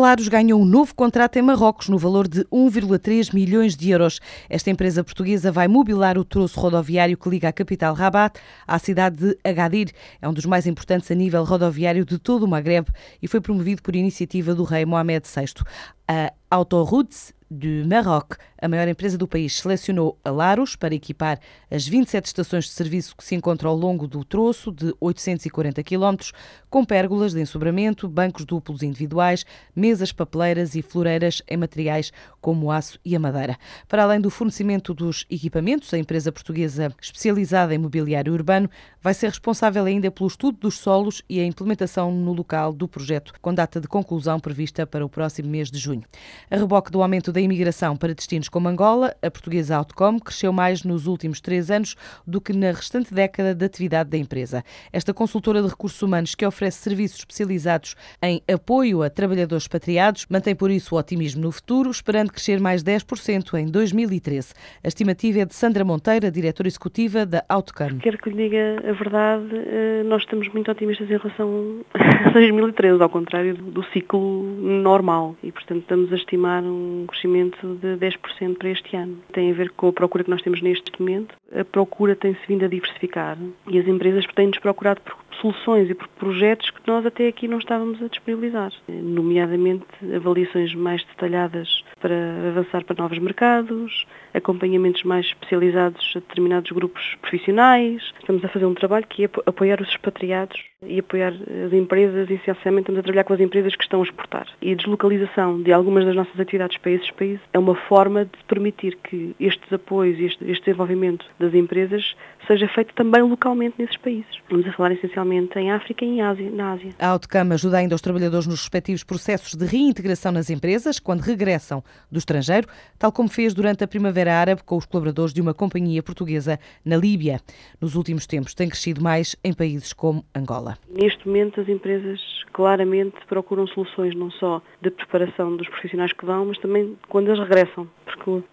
Laros ganhou um novo contrato em Marrocos no valor de 1,3 milhões de euros. Esta empresa portuguesa vai mobilar o troço rodoviário que liga a capital Rabat à cidade de Agadir. É um dos mais importantes a nível rodoviário de todo o Magreb e foi promovido por iniciativa do rei Mohamed VI. A Autoroutes de Maroc, a maior empresa do país, selecionou a Laros para equipar as 27 estações de serviço que se encontram ao longo do troço de 840 km, com pérgolas de ensobramento, bancos duplos individuais, mesas papeleiras e floreiras em materiais como o aço e a madeira. Para além do fornecimento dos equipamentos, a empresa portuguesa especializada em mobiliário urbano vai ser responsável ainda pelo estudo dos solos e a implementação no local do projeto, com data de conclusão prevista para o próximo mês de junho. A reboque do aumento da imigração para destinos como Angola, a portuguesa Outcom cresceu mais nos últimos três anos do que na restante década de atividade da empresa. Esta consultora de recursos humanos, que oferece serviços especializados em apoio a trabalhadores expatriados, mantém por isso o otimismo no futuro, esperando crescer mais 10% em 2013. A estimativa é de Sandra Monteira, diretora executiva da Outcom. Quero que lhe diga a verdade, eh, nós estamos muito otimistas em relação a 2013, ao contrário do ciclo normal. E, portanto, estamos a estimar um crescimento de 10% para este ano. Tem a ver com a procura que nós temos neste momento. A procura tem-se vindo a diversificar e as empresas têm-nos procurado por soluções e por projetos que nós até aqui não estávamos a disponibilizar, nomeadamente avaliações mais detalhadas para avançar para novos mercados, acompanhamentos mais especializados a determinados grupos profissionais. Estamos a fazer um trabalho que é apoiar os expatriados e apoiar as empresas, e essencialmente estamos a trabalhar com as empresas que estão a exportar. E a deslocalização de algumas das nossas atividades para esses países é uma forma de permitir que estes apoios e este, desenvolvimento das empresas seja feito também localmente nesses países. Vamos a falar essencialmente em África e Ásia, na Ásia. A Autocama ajuda ainda os trabalhadores nos respectivos processos de reintegração nas empresas quando regressam do estrangeiro, tal como fez durante a Primavera Árabe com os colaboradores de uma companhia portuguesa na Líbia. Nos últimos tempos tem crescido mais em países como Angola. Neste momento as empresas claramente procuram soluções não só de preparação dos profissionais que vão, mas também quando eles regressam,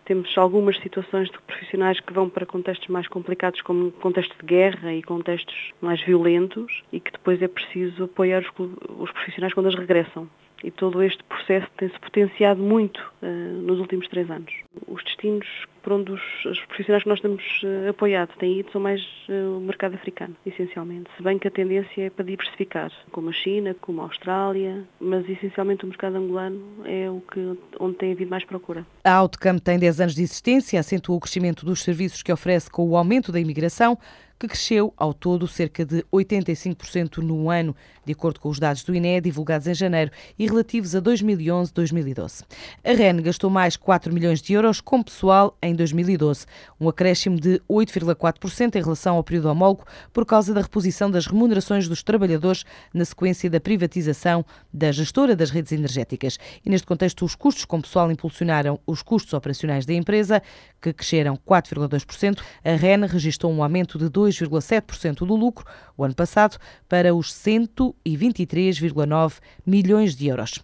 temos algumas situações de profissionais que vão para contextos mais complicados, como contexto de guerra e contextos mais violentos, e que depois é preciso apoiar os, os profissionais quando eles regressam e todo este processo tem-se potenciado muito uh, nos últimos três anos. Os destinos por onde os, os profissionais que nós temos uh, apoiado têm ido são mais uh, o mercado africano, essencialmente. Se bem que a tendência é para diversificar, como a China, como a Austrália, mas essencialmente o mercado angolano é o que, onde tem havido mais procura. A Outcam tem 10 anos de existência, acentua o crescimento dos serviços que oferece com o aumento da imigração, que cresceu ao todo cerca de 85% no ano, de acordo com os dados do INE divulgados em janeiro e relativos a 2011-2012. A REN gastou mais 4 milhões de euros com pessoal em 2012, um acréscimo de 8,4% em relação ao período homólogo por causa da reposição das remunerações dos trabalhadores na sequência da privatização da gestora das redes energéticas. E neste contexto, os custos com pessoal impulsionaram os custos operacionais da empresa, que cresceram 4,2%. A REN registrou um aumento de 2 2,7% do lucro o ano passado para os 123,9 milhões de euros.